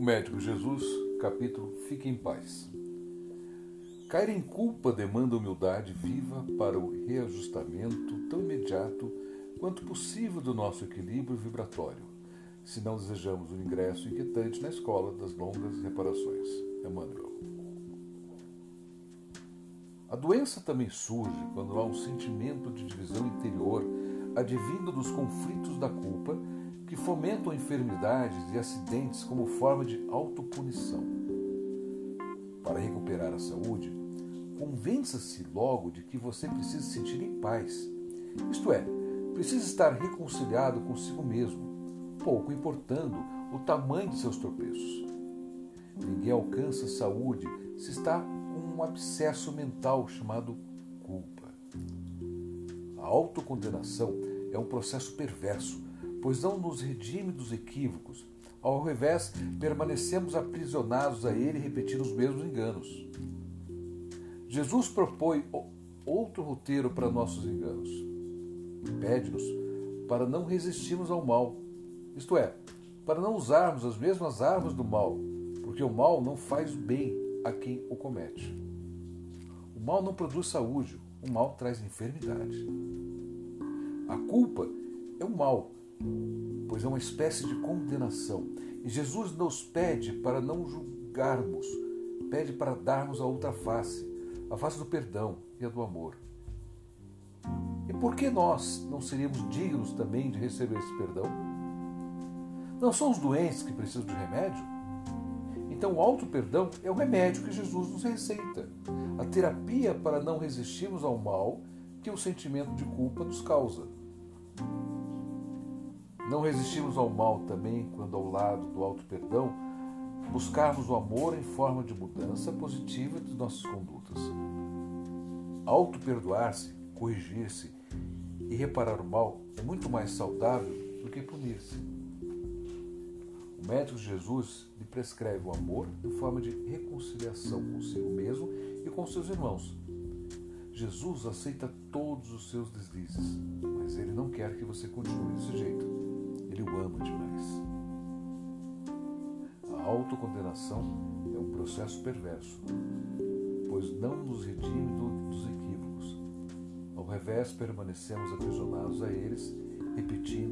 Médico Jesus, capítulo Fique em Paz. Cair em culpa demanda humildade viva para o reajustamento tão imediato quanto possível do nosso equilíbrio vibratório, se não desejamos um ingresso inquietante na escola das longas reparações. Emmanuel. A doença também surge quando há um sentimento de divisão interior advindo dos conflitos da culpa que fomentam enfermidades e acidentes como forma de autopunição. Para recuperar a saúde, convença-se logo de que você precisa se sentir em paz. Isto é, precisa estar reconciliado consigo mesmo, pouco importando o tamanho de seus tropeços. Ninguém alcança saúde se está com um abscesso mental chamado culpa. A autocondenação é um processo perverso pois não nos redime dos equívocos. Ao invés, permanecemos aprisionados a ele repetindo os mesmos enganos. Jesus propõe outro roteiro para nossos enganos. Pede-nos para não resistirmos ao mal, isto é, para não usarmos as mesmas armas do mal, porque o mal não faz bem a quem o comete. O mal não produz saúde, o mal traz enfermidade. A culpa é o mal, pois é uma espécie de condenação. E Jesus nos pede para não julgarmos, pede para darmos a outra face, a face do perdão e a do amor. E por que nós não seríamos dignos também de receber esse perdão? Não são os doentes que precisam de remédio? Então, o auto-perdão é o remédio que Jesus nos receita, a terapia para não resistirmos ao mal que o sentimento de culpa nos causa. Não resistimos ao mal também quando, ao lado do auto-perdão, buscarmos o amor em forma de mudança positiva de nossas condutas. Auto-perdoar-se, corrigir-se e reparar o mal é muito mais saudável do que punir-se. O médico Jesus lhe prescreve o amor em forma de reconciliação consigo mesmo e com seus irmãos. Jesus aceita todos os seus deslizes, mas ele não quer que você continue desse jeito. Ele o ama demais. A autocondenação é um processo perverso, pois não nos redime dos equívocos. Ao revés, permanecemos aprisionados a eles, repetindo.